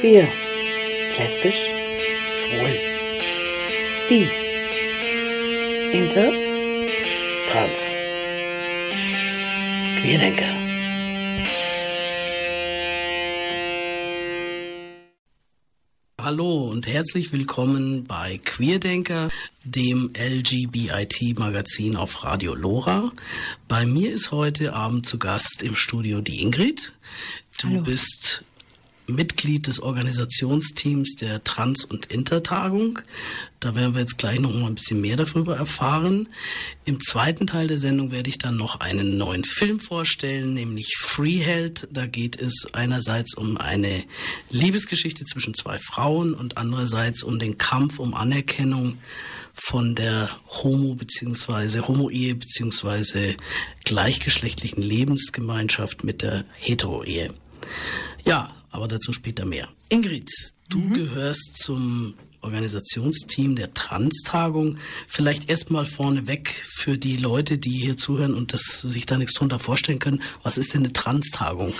Queer. Lesbisch. Schwul. Bi. Inter. Trans. Queerdenker. Hallo und herzlich willkommen bei Queerdenker, dem LGBIT-Magazin auf Radio Lora. Bei mir ist heute Abend zu Gast im Studio die Ingrid. Du Hallo. bist Mitglied des Organisationsteams der Trans- und Intertagung. Da werden wir jetzt gleich noch mal ein bisschen mehr darüber erfahren. Im zweiten Teil der Sendung werde ich dann noch einen neuen Film vorstellen, nämlich Freeheld. Da geht es einerseits um eine Liebesgeschichte zwischen zwei Frauen und andererseits um den Kampf um Anerkennung von der Homo- bzw. Homo-Ehe bzw. gleichgeschlechtlichen Lebensgemeinschaft mit der Hetero-Ehe. Ja, aber dazu später mehr. Ingrid, du gehörst zum Organisationsteam der Trans-Tagung. Vielleicht erstmal vorneweg für die Leute, die hier zuhören und das sich da nichts drunter vorstellen können. Was ist denn eine Trans-Tagung?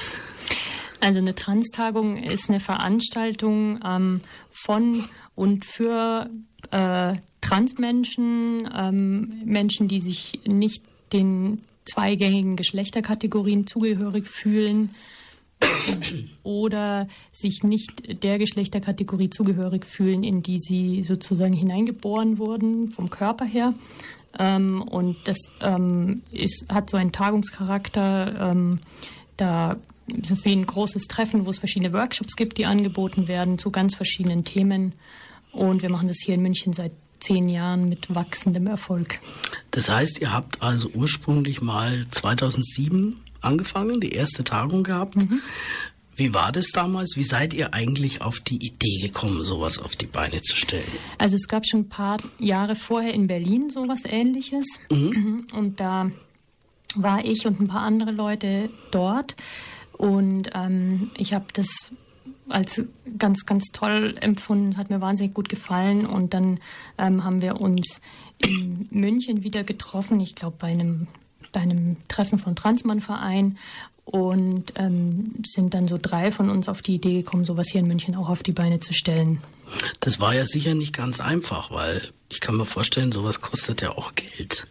Also eine Trans-Tagung ist eine Veranstaltung ähm, von und für äh, Transmenschen, ähm, Menschen, die sich nicht den zweigängigen Geschlechterkategorien zugehörig fühlen oder sich nicht der Geschlechterkategorie zugehörig fühlen, in die sie sozusagen hineingeboren wurden, vom Körper her. Ähm, und das ähm, ist, hat so einen Tagungscharakter. Ähm, da ist wie ein großes Treffen, wo es verschiedene Workshops gibt, die angeboten werden zu ganz verschiedenen Themen. Und wir machen das hier in München seit zehn Jahren mit wachsendem Erfolg. Das heißt, ihr habt also ursprünglich mal 2007 angefangen, die erste Tagung gehabt. Wie war das damals? Wie seid ihr eigentlich auf die Idee gekommen, sowas auf die Beine zu stellen? Also es gab schon ein paar Jahre vorher in Berlin sowas ähnliches. Und da war ich und ein paar andere Leute dort. Und ähm, ich habe das als ganz, ganz toll empfunden. Es hat mir wahnsinnig gut gefallen. Und dann ähm, haben wir uns in München wieder getroffen. Ich glaube, bei einem, einem Treffen von Transmann-Verein. Und ähm, sind dann so drei von uns auf die Idee gekommen, sowas hier in München auch auf die Beine zu stellen. Das war ja sicher nicht ganz einfach, weil ich kann mir vorstellen, sowas kostet ja auch Geld.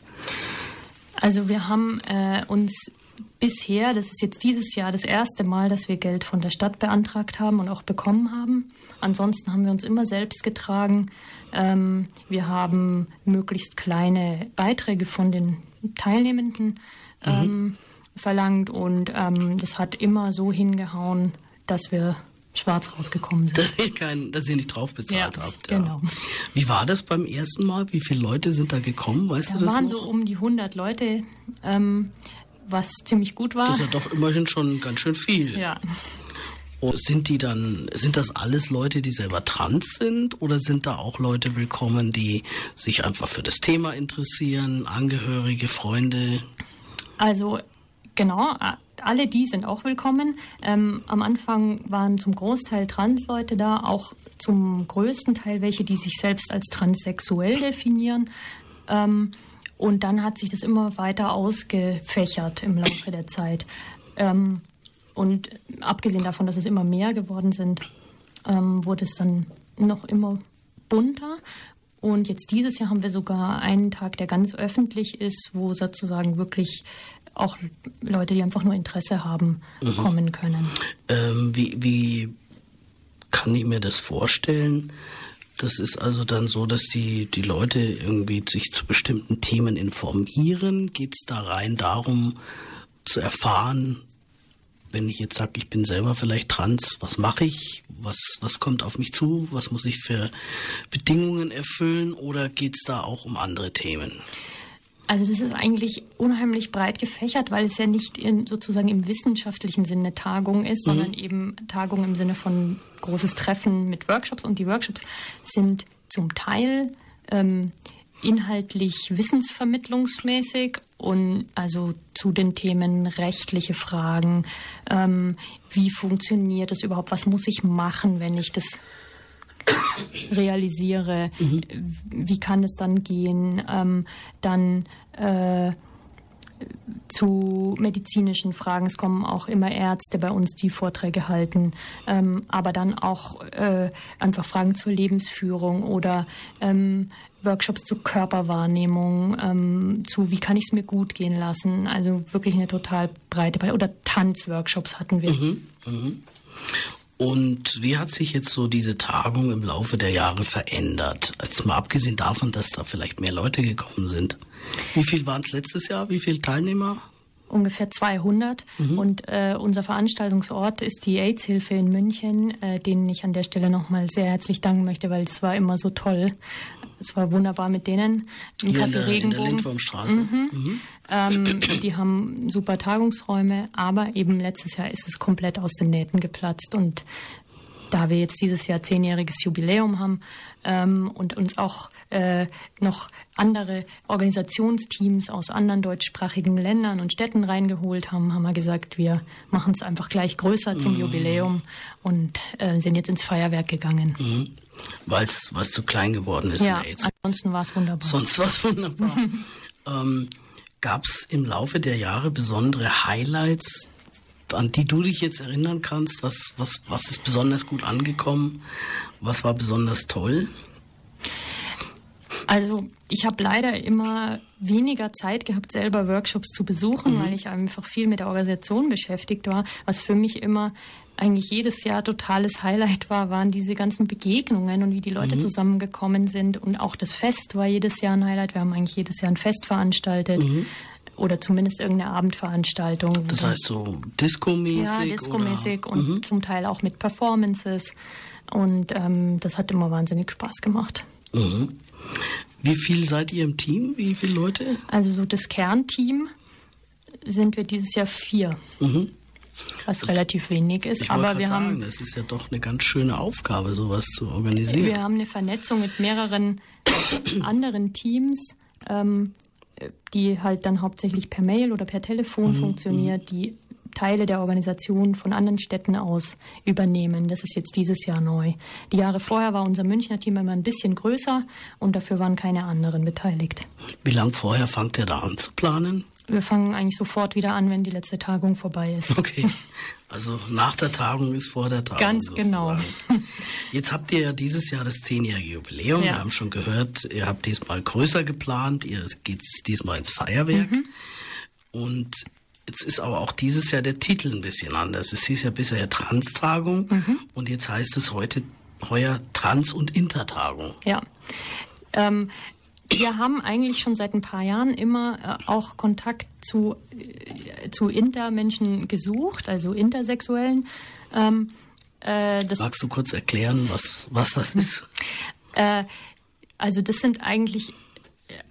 Also wir haben äh, uns bisher, das ist jetzt dieses Jahr das erste Mal, dass wir Geld von der Stadt beantragt haben und auch bekommen haben. Ansonsten haben wir uns immer selbst getragen. Ähm, wir haben möglichst kleine Beiträge von den Teilnehmenden ähm, verlangt und ähm, das hat immer so hingehauen, dass wir schwarz rausgekommen sind. Dass ihr, kein, dass ihr nicht drauf bezahlt Ja, habt. genau. Wie war das beim ersten Mal? Wie viele Leute sind da gekommen? Weißt Da du das waren noch? so um die 100 Leute, ähm, was ziemlich gut war. das ist ja doch immerhin schon ganz schön viel. ja. Und Sind die dann, sind das alles Leute, die selber trans sind oder sind da auch Leute willkommen, die sich einfach für das Thema interessieren, Angehörige, Freunde? Also genau, alle die sind auch willkommen. Ähm, am Anfang waren zum Großteil Transleute da, auch zum größten Teil welche, die sich selbst als transsexuell definieren. Ähm, und dann hat sich das immer weiter ausgefächert im Laufe der Zeit. Ähm, und abgesehen davon, dass es immer mehr geworden sind, ähm, wurde es dann noch immer bunter. Und jetzt dieses Jahr haben wir sogar einen Tag, der ganz öffentlich ist, wo sozusagen wirklich auch Leute, die einfach nur Interesse haben, kommen können. Ähm, wie, wie kann ich mir das vorstellen? Das ist also dann so, dass die, die Leute irgendwie sich zu bestimmten Themen informieren. Geht es da rein darum zu erfahren, wenn ich jetzt sage, ich bin selber vielleicht trans, was mache ich? Was, was kommt auf mich zu? Was muss ich für Bedingungen erfüllen? Oder geht es da auch um andere Themen? Also das ist eigentlich unheimlich breit gefächert, weil es ja nicht in, sozusagen im wissenschaftlichen Sinne Tagung ist, sondern eben Tagung im Sinne von großes Treffen mit Workshops. Und die Workshops sind zum Teil ähm, inhaltlich wissensvermittlungsmäßig und also zu den Themen rechtliche Fragen, ähm, wie funktioniert das überhaupt, was muss ich machen, wenn ich das realisiere, wie kann es dann gehen, ähm, dann äh, zu medizinischen Fragen. Es kommen auch immer Ärzte bei uns, die Vorträge halten, ähm, aber dann auch äh, einfach Fragen zur Lebensführung oder ähm, Workshops zur Körperwahrnehmung, ähm, zu wie kann ich es mir gut gehen lassen. Also wirklich eine total breite Palette. Oder Tanzworkshops hatten wir. Mhm, mh. Und wie hat sich jetzt so diese Tagung im Laufe der Jahre verändert? Jetzt mal abgesehen davon, dass da vielleicht mehr Leute gekommen sind. Wie viel waren es letztes Jahr? Wie viele Teilnehmer? ungefähr 200. Mhm. Und äh, unser Veranstaltungsort ist die AIDS-Hilfe in München, äh, denen ich an der Stelle nochmal sehr herzlich danken möchte, weil es war immer so toll. Es war wunderbar mit denen. Im Hier Café in der, Regenbogen. In der Lindwurmstraße. Mhm. Mhm. Ähm, die haben super Tagungsräume, aber eben letztes Jahr ist es komplett aus den Nähten geplatzt und da wir jetzt dieses Jahr zehnjähriges Jubiläum haben ähm, und uns auch äh, noch andere Organisationsteams aus anderen deutschsprachigen Ländern und Städten reingeholt haben, haben wir gesagt, wir machen es einfach gleich größer zum mhm. Jubiläum und äh, sind jetzt ins Feuerwerk gegangen. Mhm. Weil es zu klein geworden ist. Ja, ansonsten war es wunderbar. Sonst war es wunderbar. ähm, Gab es im Laufe der Jahre besondere Highlights, an die du dich jetzt erinnern kannst? Was, was, was ist besonders gut angekommen? Was war besonders toll? Also ich habe leider immer weniger Zeit gehabt, selber Workshops zu besuchen, mhm. weil ich einfach viel mit der Organisation beschäftigt war. Was für mich immer eigentlich jedes Jahr totales Highlight war, waren diese ganzen Begegnungen und wie die Leute mhm. zusammengekommen sind. Und auch das Fest war jedes Jahr ein Highlight. Wir haben eigentlich jedes Jahr ein Fest veranstaltet. Mhm oder zumindest irgendeine Abendveranstaltung. Das heißt so Disco-mäßig? Ja, Disco-mäßig und mhm. zum Teil auch mit Performances. Und ähm, das hat immer wahnsinnig Spaß gemacht. Mhm. Wie viel seid ihr im Team? Wie viele Leute? Also so das Kernteam sind wir dieses Jahr vier. Mhm. Was und relativ wenig ist. Aber wir sagen, haben. Das ist ja doch eine ganz schöne Aufgabe, sowas zu organisieren. Wir haben eine Vernetzung mit mehreren anderen Teams. Ähm, die halt dann hauptsächlich per Mail oder per Telefon mhm. funktioniert, mhm. die Teile der Organisation von anderen Städten aus übernehmen. Das ist jetzt dieses Jahr neu. Die Jahre vorher war unser Münchner Team immer ein bisschen größer und dafür waren keine anderen beteiligt. Wie lange vorher fangt ihr da an zu planen? Wir fangen eigentlich sofort wieder an, wenn die letzte Tagung vorbei ist. Okay. Also nach der Tagung ist vor der Tagung. Ganz genau. sozusagen. genau. Jetzt habt ihr ja dieses Jahr das zehnjährige Jubiläum. Ja. Wir haben schon gehört, ihr habt diesmal größer geplant. Ihr geht diesmal ins Feuerwerk. Mhm. Und Jetzt ist aber auch dieses Jahr der Titel ein bisschen anders. Es hieß ja bisher Trans-Tagung mhm. und jetzt heißt es heute heuer Trans- und Intertagung. Ja. Ähm, wir haben eigentlich schon seit ein paar Jahren immer äh, auch Kontakt zu, äh, zu Intermenschen gesucht, also Intersexuellen. Ähm, äh, Magst du kurz erklären, was, was das ist? Äh, also das sind eigentlich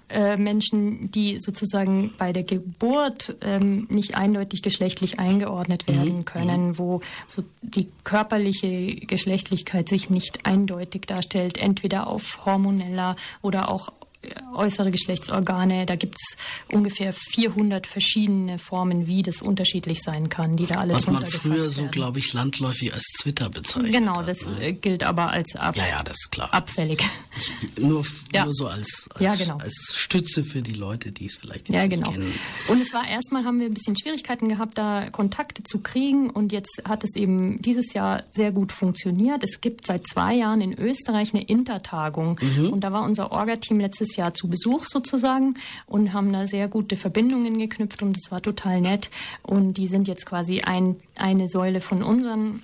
äh, Menschen, die sozusagen bei der Geburt ähm, nicht eindeutig geschlechtlich eingeordnet mhm. werden mhm. können, wo so die körperliche Geschlechtlichkeit sich nicht eindeutig darstellt, entweder auf hormoneller oder auch äußere Geschlechtsorgane. Da gibt es ungefähr 400 verschiedene Formen, wie das unterschiedlich sein kann, die da alle Was man früher so, glaube ich, landläufig als Twitter bezeichnet Genau, das ne? gilt aber als ab ja, ja, das ist klar. abfällig. nur, ja. nur so als, als, ja, genau. als Stütze für die Leute, die es vielleicht jetzt ja, genau. nicht kennen. Und es war erstmal, haben wir ein bisschen Schwierigkeiten gehabt, da Kontakte zu kriegen. Und jetzt hat es eben dieses Jahr sehr gut funktioniert. Es gibt seit zwei Jahren in Österreich eine Intertagung. Mhm. Und da war unser Orga-Team letztes Jahr zu Besuch sozusagen und haben da sehr gute Verbindungen geknüpft und es war total nett. Und die sind jetzt quasi ein, eine Säule von unseren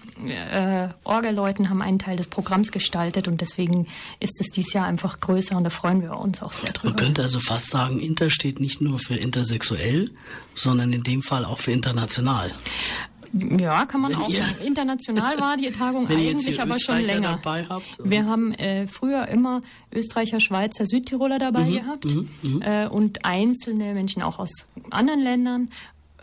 äh, Orgelleuten, haben einen Teil des Programms gestaltet und deswegen ist es dieses Jahr einfach größer und da freuen wir uns auch sehr drüber. Man könnte also fast sagen, Inter steht nicht nur für intersexuell, sondern in dem Fall auch für international. Ja, kann man wenn auch ihr. International war die Tagung eigentlich aber schon länger. Wir haben äh, früher immer Österreicher, Schweizer, Südtiroler dabei mhm, gehabt mhm, mhm. äh, und einzelne Menschen auch aus anderen Ländern.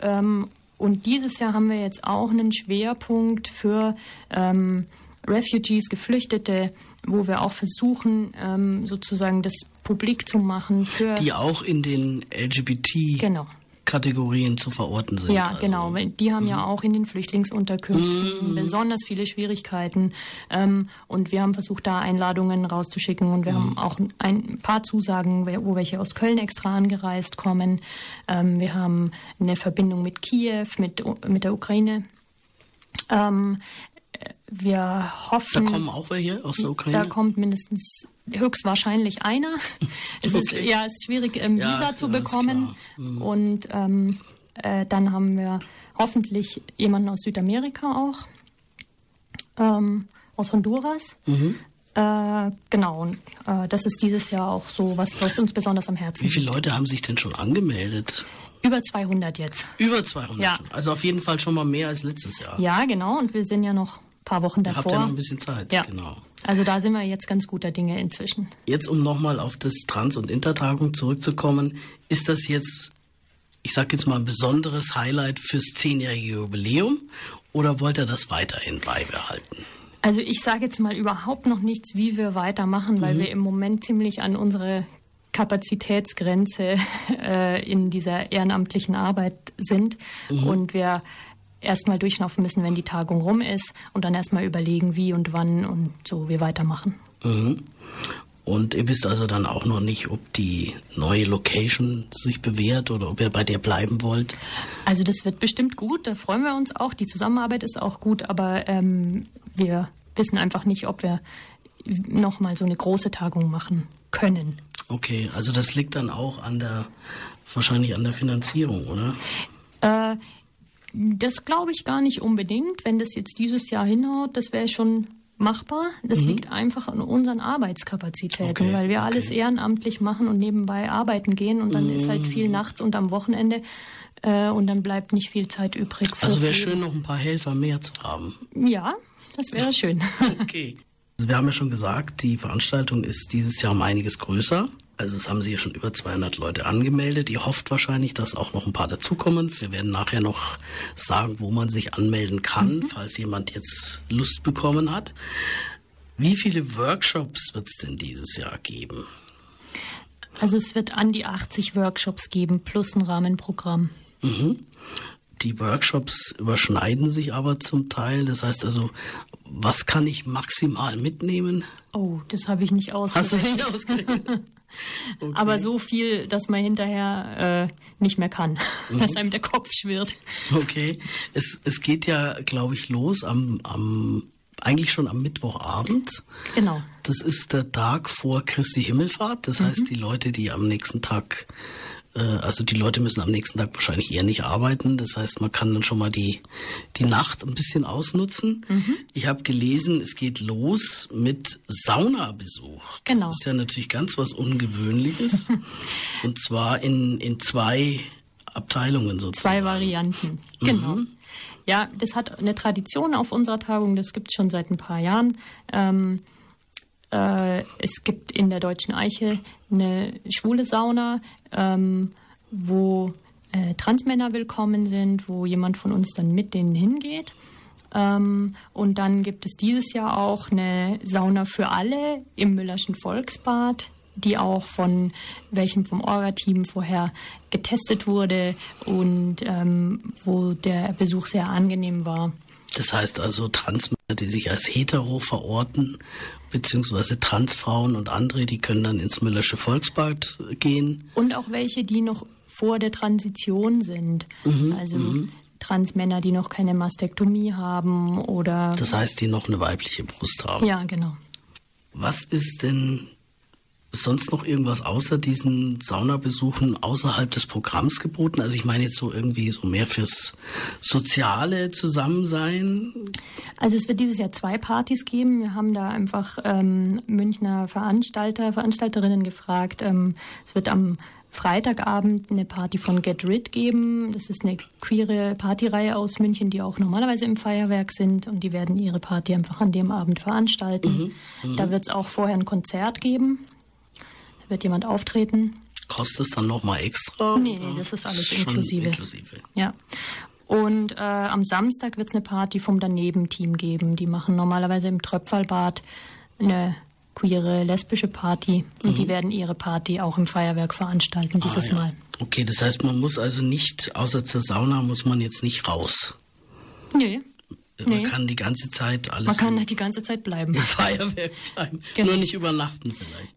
Ähm, und dieses Jahr haben wir jetzt auch einen Schwerpunkt für ähm, Refugees, Geflüchtete, wo wir auch versuchen, ähm, sozusagen das publik zu machen für. Die auch in den LGBT. Genau Kategorien zu verorten sind. Ja, also. genau. Die haben ja auch in den Flüchtlingsunterkünften besonders viele Schwierigkeiten. Ähm, und wir haben versucht, da Einladungen rauszuschicken. Und wir haben auch ein paar Zusagen, wo welche aus Köln extra angereist kommen. Ähm, wir haben eine Verbindung mit Kiew, mit, mit der Ukraine. Ähm, wir Da hoffen. kommen auch welche aus der Ukraine. Da kommt mindestens höchstwahrscheinlich einer. Es ist Okay. ja es ist schwierig, ähm, Ja, Visa zu ja, ist bekommen. Mhm. Und ähm, äh, dann haben wir hoffentlich jemanden aus Südamerika auch, ähm, aus Honduras. Mhm. Äh, genau, äh, das ist dieses Jahr auch so, was, was uns besonders am Herzen Wie liegt. viele Leute haben sich denn schon angemeldet? Über 200 jetzt. Über 200. Ja. Also auf jeden Fall schon mal mehr als letztes Jahr. Ja, genau, und wir sind ja noch paar Wochen Ihr davor. habt ja noch ein bisschen Zeit. Ja. Genau. Also da sind wir jetzt ganz guter Dinge inzwischen. Jetzt, um nochmal auf das Trans- und Intertagung zurückzukommen, ist das jetzt, ich sag jetzt mal, ein besonderes Highlight fürs zehnjährige Jubiläum oder wollt ihr das weiterhin beibehalten? Also ich sage jetzt mal überhaupt noch nichts, wie wir weitermachen, weil wir im Moment ziemlich an unsere Kapazitätsgrenze äh, in dieser ehrenamtlichen Arbeit sind und wir erstmal durchlaufen müssen, wenn die Tagung rum ist und dann erstmal überlegen, wie und wann und so wir weitermachen. Mhm. Und ihr wisst also dann auch noch nicht, ob die neue Location sich bewährt oder ob ihr bei der bleiben wollt. Also das wird bestimmt gut, da freuen wir uns auch. Die Zusammenarbeit ist auch gut, aber ähm, wir wissen einfach nicht, ob wir nochmal so eine große Tagung machen können. Okay, also das liegt dann auch an der, wahrscheinlich an der Finanzierung, oder? Äh, das glaube ich gar nicht unbedingt. Wenn das jetzt dieses Jahr hinhaut, das wäre schon machbar. Das liegt einfach an unseren Arbeitskapazitäten, Mhm. Okay, weil wir alles okay. ehrenamtlich machen und nebenbei arbeiten gehen und dann ist halt viel Mhm. nachts und am Wochenende äh, und dann bleibt nicht viel Zeit übrig. Also wäre schön, noch ein paar Helfer mehr zu haben. Ja, das wäre schön. Okay. Also wir haben ja schon gesagt, die Veranstaltung ist dieses Jahr um einiges größer. Also es haben sich ja schon über 200 Leute angemeldet. Ihr hofft wahrscheinlich, dass auch noch ein paar dazukommen. Wir werden nachher noch sagen, wo man sich anmelden kann, falls jemand jetzt Lust bekommen hat. Wie viele Workshops wird es denn dieses Jahr geben? Also es wird an die 80 Workshops geben plus ein Rahmenprogramm. Die Workshops überschneiden sich aber zum Teil. Das heißt also, was kann ich maximal mitnehmen? Oh, das habe ich nicht Hast du ausgerechnet. nicht ausgerechnet? Aber so viel, dass man hinterher äh, nicht mehr kann, Mhm. dass einem der Kopf schwirrt. Okay. Es, es geht ja, glaube ich, los am, am eigentlich schon am Mittwochabend. Genau. Das ist der Tag vor Christi Himmelfahrt. Das heißt, die Leute, die am nächsten Tag, also die Leute müssen am nächsten Tag wahrscheinlich eher nicht arbeiten. Das heißt, man kann dann schon mal die, die Nacht ein bisschen ausnutzen. Ich habe gelesen, es geht los mit Saunabesuch. Genau. Das ist ja natürlich ganz was Ungewöhnliches. Und zwar in, in zwei Abteilungen sozusagen. Zwei Varianten. Genau. Ja, das hat eine Tradition auf unserer Tagung, das gibt es schon seit ein paar Jahren. Ähm, äh, es gibt in der Deutschen Eiche eine schwule Sauna, ähm, wo äh, Transmänner willkommen sind, wo jemand von uns dann mit denen hingeht. Ähm, und dann gibt es dieses Jahr auch eine Sauna für alle im Müllerschen Volksbad, die auch von welchem vom Orga-Team vorher getestet wurde und ähm, wo der Besuch sehr angenehm war. Das heißt also Transmänner, die sich als hetero verorten, beziehungsweise Transfrauen und andere, die können dann ins Müllersche Volksbad gehen. Und auch welche, die noch vor der Transition sind. also Transmänner, die noch keine Mastektomie haben oder. Das heißt, die noch eine weibliche Brust haben. ja, genau. Was ist denn sonst noch irgendwas außer diesen Saunabesuchen außerhalb des Programms geboten? Also ich meine jetzt so irgendwie so mehr fürs soziale Zusammensein. Also es wird dieses Jahr zwei Partys geben. Wir haben da einfach ähm, Münchner Veranstalter, Veranstalterinnen gefragt. Ähm, es wird am Freitagabend eine Party von Get Rid geben. Das ist eine queere Partyreihe aus München, die auch normalerweise im Feuerwerk sind und die werden ihre Party einfach an dem Abend veranstalten. Da wird es auch vorher ein Konzert geben. Wird jemand auftreten. Kostet es dann nochmal extra? Nee, nee, das ist alles inklusive. inklusive. Ja. Und äh, am Samstag wird es eine Party vom Daneben-Team geben. Die machen normalerweise im Tröpfelbad eine queere, lesbische Party. Und die werden ihre Party auch im Feuerwerk veranstalten dieses Mhm. Ah, ja. Mal. Okay, das heißt, man muss also nicht, außer zur Sauna, muss man jetzt nicht raus. Nee. Man Nee. kann die ganze Zeit alles Man kann die ganze Zeit bleiben. im Feuerwerk bleiben. Genau. Nur nicht übernachten vielleicht.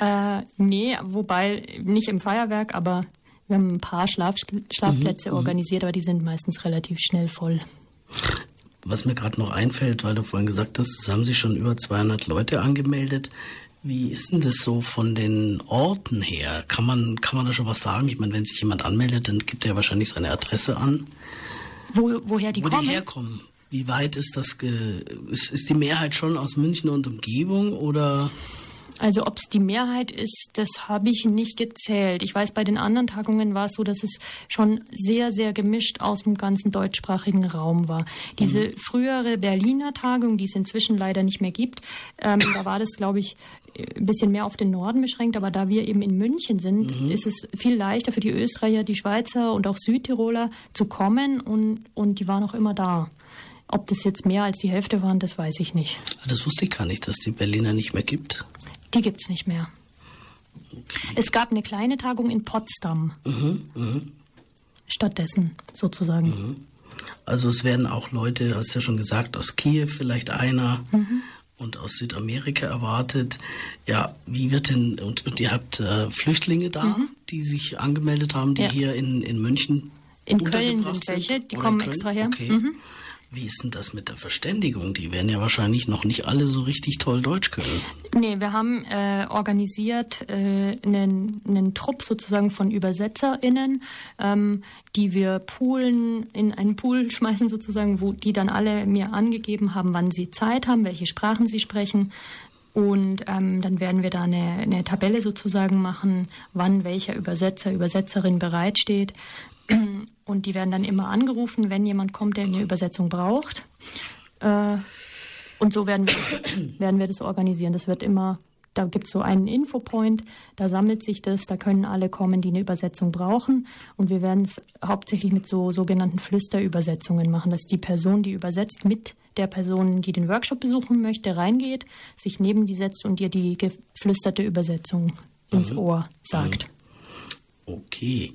Äh, nee, wobei nicht im Feuerwerk, aber wir haben ein paar Schlaf Schlafplätze Mhm, organisiert, aber die sind meistens relativ schnell voll. Was mir gerade noch einfällt, weil du vorhin gesagt hast, es haben sich schon über 200 Leute angemeldet. Wie ist denn das so von den Orten her? Kann man, kann man da schon was sagen? Ich meine, wenn sich jemand anmeldet, dann gibt er wahrscheinlich seine Adresse an. Wo, woher die Wo kommen? die herkommen. Wie weit ist das? Ist, ist die Mehrheit schon aus München und Umgebung oder? Also ob es die Mehrheit ist, das habe ich nicht gezählt. Ich weiß, bei den anderen Tagungen war es so, dass es schon sehr, sehr gemischt aus dem ganzen deutschsprachigen Raum war. Diese frühere Berliner Tagung, die es inzwischen leider nicht mehr gibt, ähm, da war das, glaube ich, ein bisschen mehr auf den Norden beschränkt. Aber da wir eben in München sind, ist es viel leichter für die Österreicher, die Schweizer und auch Südtiroler zu kommen und, und die waren auch immer da. Ob das jetzt mehr als die Hälfte waren, das weiß ich nicht. Das wusste ich gar nicht, dass die Berliner nicht mehr gibt. Die gibt's nicht mehr. Es gab eine kleine Tagung in Potsdam. Stattdessen sozusagen. Also es werden auch Leute, hast ja schon gesagt, aus Kiew vielleicht einer und aus Südamerika erwartet. Ja, wie wird denn, und, und ihr habt äh, Flüchtlinge da, die sich angemeldet haben, die Ja. hier in, in München In Köln sind welche, die kommen extra her. Okay. Wie ist denn das mit der Verständigung? Die werden ja wahrscheinlich noch nicht alle so richtig toll Deutsch können. Nee, wir haben äh, organisiert äh, einen, einen Trupp sozusagen von ÜbersetzerInnen, ähm, die wir poolen, in einen Pool schmeißen sozusagen, wo die dann alle mir angegeben haben, wann sie Zeit haben, welche Sprachen sie sprechen. Und ähm, dann werden wir da eine, eine Tabelle sozusagen machen, wann welcher Übersetzer, Übersetzerin bereitsteht. Und die werden dann immer angerufen, wenn jemand kommt, der eine Übersetzung braucht. Äh, und so werden wir, werden wir das organisieren. Das wird immer, da gibt es so einen Infopoint, da sammelt sich das, da können alle kommen, die eine Übersetzung brauchen. Und wir werden es hauptsächlich mit so sogenannten Flüsterübersetzungen machen, dass die Person, die übersetzt, mit der Person, die den Workshop besuchen möchte, reingeht, sich neben die setzt und ihr die geflüsterte Übersetzung ins Ohr sagt. Okay.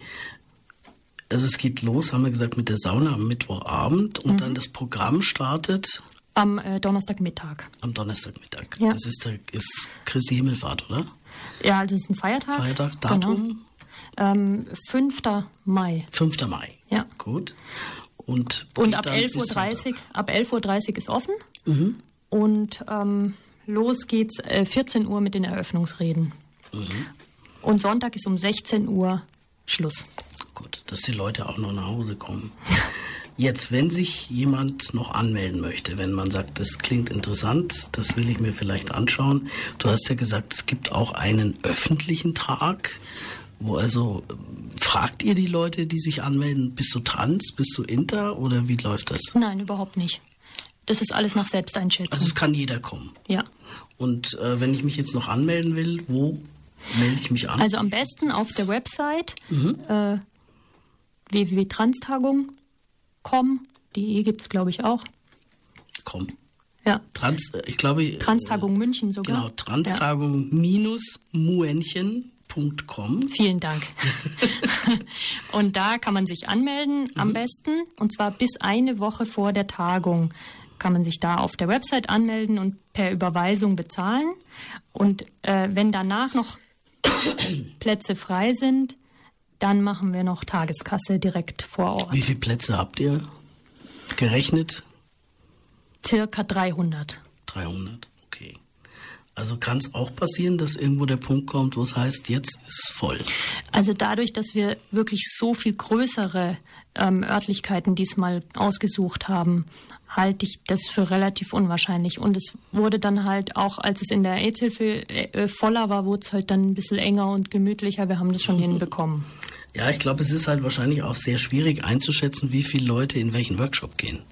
Also es geht los, haben wir gesagt, mit der Sauna am Mittwochabend und Mhm. dann das Programm startet Am äh, Donnerstagmittag. am Donnerstagmittag. Ja. Das ist, der, ist Christi Himmelfahrt, oder? Ja, also es ist ein Feiertag. Feiertag, Datum? Genau. Ähm, 5. Mai. 5. Mai. Ja. Gut. Und, Und ab dann 11.30 bis Uhr, ab 11.30 Uhr ist offen. Und ähm, los geht's äh, 14 Uhr mit den Eröffnungsreden. Und Sonntag ist um 16 Uhr Schluss. Gut, dass die Leute auch noch nach Hause kommen. Jetzt, wenn sich jemand noch anmelden möchte, wenn man sagt, das klingt interessant, das will ich mir vielleicht anschauen. Du hast ja gesagt, es gibt auch einen öffentlichen Tag, wo also ähm, fragt ihr die Leute, die sich anmelden, bist du trans, bist du inter oder wie läuft das? Nein, überhaupt nicht. Das ist alles nach Also Selbsteinschätzung. es kann jeder kommen. Ja. Und äh, wenn ich mich jetzt noch anmelden will, wo melde ich mich an? Also am besten auf der Website äh, www.transtagung.com. Die gibt es, glaube ich, auch. Komm. Ja. Trans, äh, ich glaube. äh, Transtagung München sogar. Genau, Ja. transtagung-muenchen.com. Vielen Dank. und da kann man sich anmelden am besten und zwar bis eine Woche vor der Tagung kann man sich da auf der Website anmelden und per Überweisung bezahlen. Und äh, wenn danach noch Plätze frei sind, dann machen wir noch Tageskasse direkt vor Ort. Wie viele Plätze habt ihr gerechnet? Circa 300. 300, okay. Also kann es auch passieren, dass irgendwo der Punkt kommt, wo es heißt, jetzt ist voll. Also dadurch, dass wir wirklich so viel größere ähm, Örtlichkeiten diesmal ausgesucht haben, halte ich das für relativ unwahrscheinlich. Und es wurde dann halt auch, als es in der AIDS-Hilfe äh, voller war, wurde es halt dann ein bisschen enger und gemütlicher. Wir haben das schon hinbekommen. Ja, ich glaube, es ist halt wahrscheinlich auch sehr schwierig einzuschätzen, wie viele Leute in welchen Workshop gehen.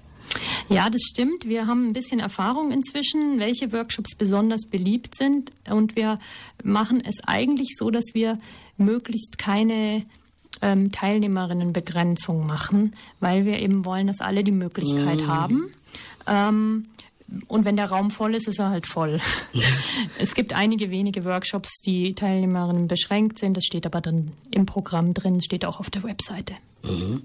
Ja, das stimmt. Wir haben ein bisschen Erfahrung inzwischen, welche Workshops besonders beliebt sind. Und wir machen es eigentlich so, dass wir möglichst keine ähm, Teilnehmerinnenbegrenzung machen, weil wir eben wollen, dass alle die Möglichkeit haben. Ähm, und wenn der Raum voll ist, ist er halt voll. es gibt einige wenige Workshops, die Teilnehmerinnen beschränkt sind. Das steht aber dann im Programm drin, steht auch auf der Webseite. Mhm.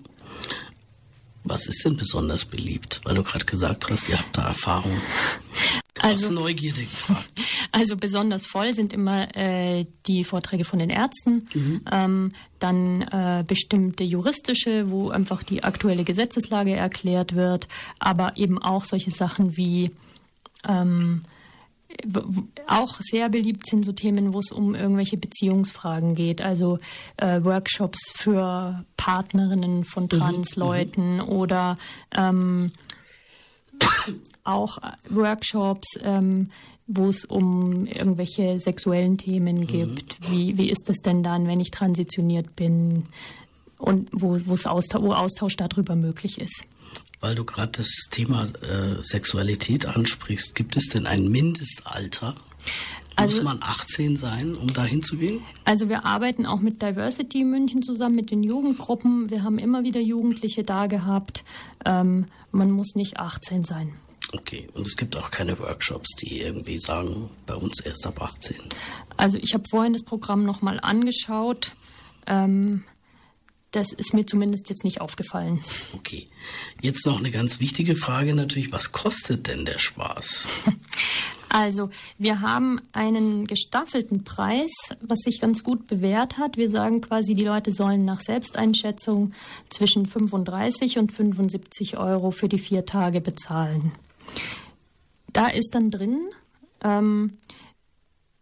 Was ist denn besonders beliebt? Weil du gerade gesagt hast, ihr habt da Erfahrung. Also Neugierde gefragt. Also besonders voll sind immer äh, die Vorträge von den Ärzten, mhm. ähm, dann äh, bestimmte juristische, wo einfach die aktuelle Gesetzeslage erklärt wird, aber eben auch solche Sachen wie ähm, auch sehr beliebt sind so Themen, wo es um irgendwelche Beziehungsfragen geht, also äh, Workshops für Partnerinnen von mhm, Transleuten mhm. oder ähm, auch Workshops, ähm, wo es um irgendwelche sexuellen Themen mhm. gibt. Wie, wie ist das denn dann, wenn ich transitioniert bin? Und wo, Austausch, wo Austausch darüber möglich ist. Weil du gerade das Thema äh, Sexualität ansprichst, gibt es denn ein Mindestalter? Also, Muss man 18 sein, um da hinzugehen? Also wir arbeiten auch mit Diversity München zusammen, mit den Jugendgruppen. Wir haben immer wieder Jugendliche da gehabt. Ähm, man muss nicht 18 sein. Okay, und es gibt auch keine Workshops, die irgendwie sagen, bei uns erst ab 18. Also ich habe vorhin das Programm nochmal angeschaut. Ähm, das ist mir zumindest jetzt nicht aufgefallen. Okay. Jetzt noch eine ganz wichtige Frage natürlich, was kostet denn der Spaß? Also, wir haben einen gestaffelten Preis, was sich ganz gut bewährt hat. Wir sagen quasi, die Leute sollen nach Selbsteinschätzung zwischen 35 und 75 Euro für die vier Tage bezahlen. Da ist dann drin ähm,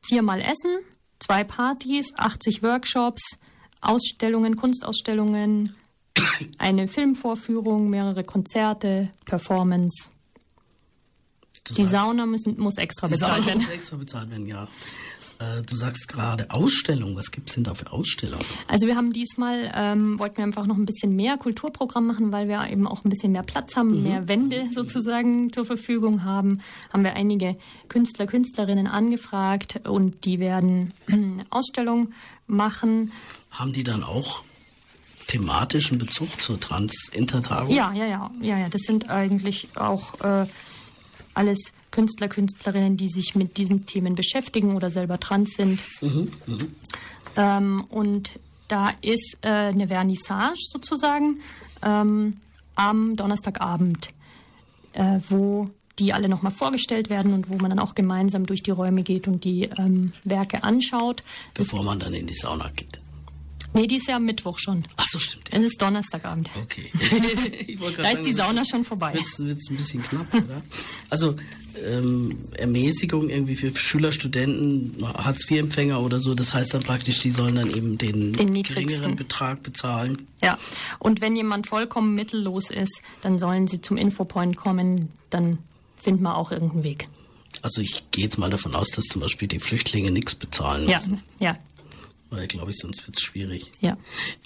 viermal Essen, zwei Partys, 80 Workshops, Ausstellungen, Kunstausstellungen, eine Filmvorführung, mehrere Konzerte, Performance. Du die Sauna müssen, muss extra bezahlt werden. Muss extra bezahlt werden, ja. Äh, du sagst gerade Ausstellung. Was gibt es denn da für Ausstellungen? Also wir haben diesmal, ähm, wollten wir einfach noch ein bisschen mehr Kulturprogramm machen, weil wir eben auch ein bisschen mehr Platz haben, mhm. mehr Wände sozusagen zur Verfügung haben. Haben wir einige Künstler, Künstlerinnen angefragt und die werden Ausstellung machen. Haben die dann auch thematischen Bezug zur Trans-Intertagung? Ja, ja, ja, ja, ja. Das sind eigentlich auch äh, alles Künstler, Künstlerinnen, die sich mit diesen Themen beschäftigen oder selber trans sind. Mhm, mh. ähm, und da ist äh, eine Vernissage sozusagen ähm, am Donnerstagabend, äh, wo die alle nochmal vorgestellt werden und wo man dann auch gemeinsam durch die Räume geht und die ähm, Werke anschaut. Bevor man dann in die Sauna geht. Nee, die ist ja am Mittwoch schon. Ach so, stimmt. Es ist Donnerstagabend. Okay. da ist die Sauna schon vorbei. Wird es ein bisschen knapp, oder? Also ähm, Ermäßigung irgendwie für Schüler, Studenten, Hartz-IV-Empfänger oder so, das heißt dann praktisch, die sollen dann eben den, den geringeren Betrag bezahlen. Ja, und wenn jemand vollkommen mittellos ist, dann sollen sie zum Infopoint kommen, dann finden wir auch irgendeinen Weg. Also ich gehe jetzt mal davon aus, dass zum Beispiel die Flüchtlinge nichts bezahlen müssen. Ja, ja. Weil, glaube ich, sonst wird es schwierig. Ja.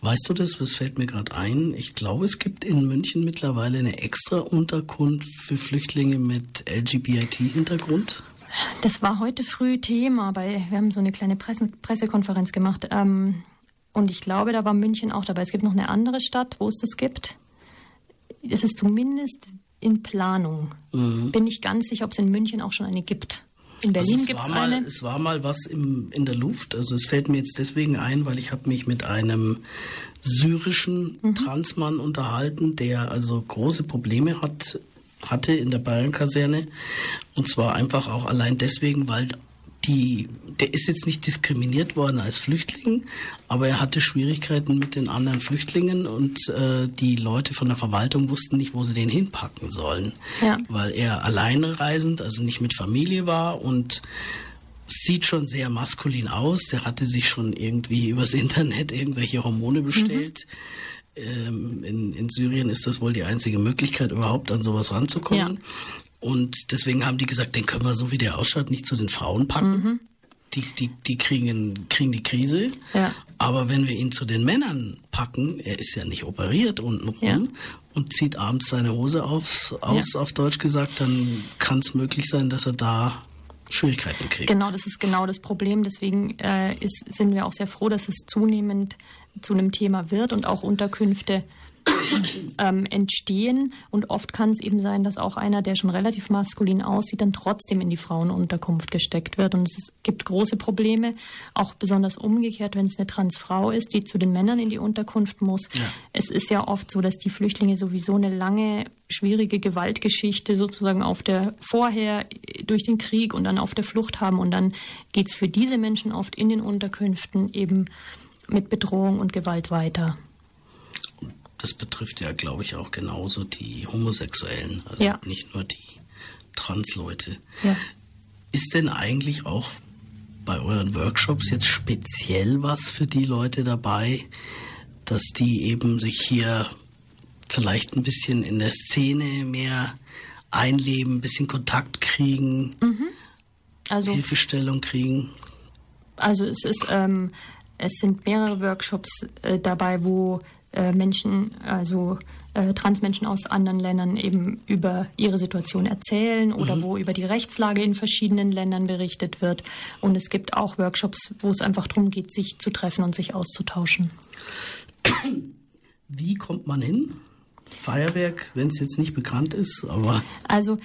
Weißt du das, was fällt mir gerade ein? Ich glaube, es gibt in München mittlerweile eine extra Unterkunft für Flüchtlinge mit LGBT-Hintergrund. Das war heute früh Thema, weil wir haben so eine kleine Presse Pressekonferenz gemacht. Ähm, und ich glaube, da war München auch dabei. Es gibt noch eine andere Stadt, wo es das gibt. Es ist zumindest in Planung. Mhm. Bin ich ganz sicher, ob es in München auch schon eine gibt. In Berlin also gibt es eine. Es war mal was im, in der Luft. Also es fällt mir jetzt deswegen ein, weil ich habe mich mit einem syrischen mhm. Transmann unterhalten, der also große Probleme hat hatte in der Bayern-Kaserne. Und zwar einfach auch allein deswegen, weil die, der ist jetzt nicht diskriminiert worden als Flüchtling, aber er hatte Schwierigkeiten mit den anderen Flüchtlingen und äh, die Leute von der Verwaltung wussten nicht, wo sie den hinpacken sollen, ja. weil er alleine reisend, also nicht mit Familie war und sieht schon sehr maskulin aus. Der hatte sich schon irgendwie übers Internet irgendwelche Hormone bestellt. Mhm. Ähm, in, in Syrien ist das wohl die einzige Möglichkeit, überhaupt an sowas ranzukommen. Ja. Und deswegen haben die gesagt, den können wir so wie der ausschaut nicht zu den Frauen packen. Mhm. Die, die, die kriegen, kriegen die Krise. Ja. Aber wenn wir ihn zu den Männern packen, er ist ja nicht operiert untenrum ja. und zieht abends seine Hose aufs, aus, ja. auf Deutsch gesagt, dann kann es möglich sein, dass er da Schwierigkeiten kriegt. Genau, das ist genau das Problem. Deswegen äh, ist, sind wir auch sehr froh, dass es zunehmend zu einem Thema wird und auch Unterkünfte ähm, entstehen. Und oft kann es eben sein, dass auch einer, der schon relativ maskulin aussieht, dann trotzdem in die Frauenunterkunft gesteckt wird. Und es gibt große Probleme, auch besonders umgekehrt, wenn es eine Transfrau ist, die zu den Männern in die Unterkunft muss. Ja. Es ist ja oft so, dass die Flüchtlinge sowieso eine lange, schwierige Gewaltgeschichte sozusagen auf der vorher durch den Krieg und dann auf der Flucht haben. Und dann geht es für diese Menschen oft in den Unterkünften eben mit Bedrohung und Gewalt weiter das betrifft ja, glaube ich, auch genauso die Homosexuellen, also ja. nicht nur die Transleute. Ja. Ist denn eigentlich auch bei euren Workshops jetzt speziell was für die Leute dabei, dass die eben sich hier vielleicht ein bisschen in der Szene mehr einleben, ein bisschen Kontakt kriegen, mhm. also, Hilfestellung kriegen? Also es ist, ähm, es sind mehrere Workshops äh, dabei, wo äh, Menschen, also äh, Transmenschen aus anderen Ländern eben über ihre Situation erzählen oder mhm. wo über die Rechtslage in verschiedenen Ländern berichtet wird. Und es gibt auch Workshops, wo es einfach darum geht, sich zu treffen und sich auszutauschen. Wie kommt man hin? Feuerwerk, wenn es jetzt nicht bekannt ist, aber. Also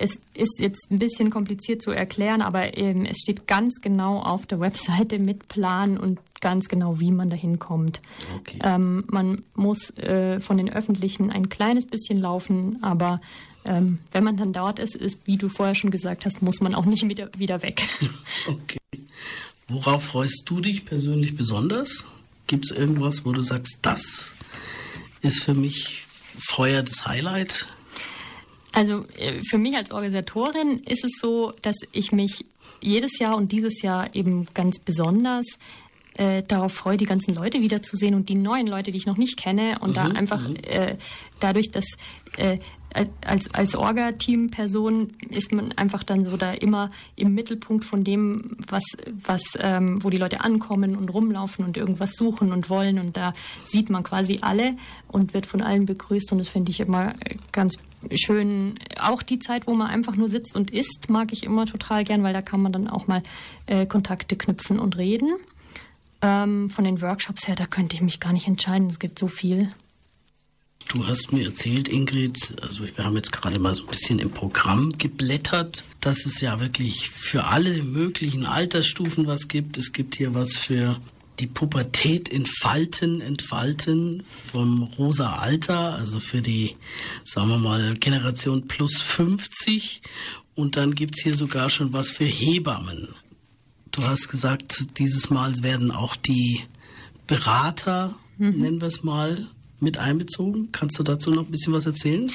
es ist jetzt ein bisschen kompliziert zu erklären, aber ähm, es steht ganz genau auf der Webseite mit Plan und ganz genau, wie man dahin kommt. Okay. Ähm, man muss äh, von den Öffentlichen ein kleines bisschen laufen, aber ähm, wenn man dann dort ist, ist, wie du vorher schon gesagt hast, muss man auch nicht wieder, wieder weg. Okay. Worauf freust du dich persönlich besonders? Gibt es irgendwas, wo du sagst, das ist für mich Feuer des Highlight? Also äh, für mich als Organisatorin ist es so, dass ich mich jedes Jahr und dieses Jahr eben ganz besonders äh, darauf freue, die ganzen Leute wiederzusehen und die neuen Leute, die ich noch nicht kenne und mhm, da einfach mhm. äh, dadurch, dass äh, als, als Orga-Team-Person ist man einfach dann so da immer im Mittelpunkt von dem, was, was, ähm, wo die Leute ankommen und rumlaufen und irgendwas suchen und wollen. Und da sieht man quasi alle und wird von allen begrüßt. Und das finde ich immer ganz schön. Auch die Zeit, wo man einfach nur sitzt und isst, mag ich immer total gern, weil da kann man dann auch mal äh, Kontakte knüpfen und reden. Ähm, von den Workshops her, da könnte ich mich gar nicht entscheiden. Es gibt so viel. Du hast mir erzählt, Ingrid, also wir haben jetzt gerade mal so ein bisschen im Programm geblättert, dass es ja wirklich für alle möglichen Altersstufen was gibt. Es gibt hier was für die Pubertät entfalten, entfalten vom rosa Alter, also für die, sagen wir mal, Generation plus 50. Und dann gibt es hier sogar schon was für Hebammen. Du hast gesagt, dieses Mal werden auch die Berater, mhm. nennen wir es mal, mit einbezogen. Kannst du dazu noch ein bisschen was erzählen?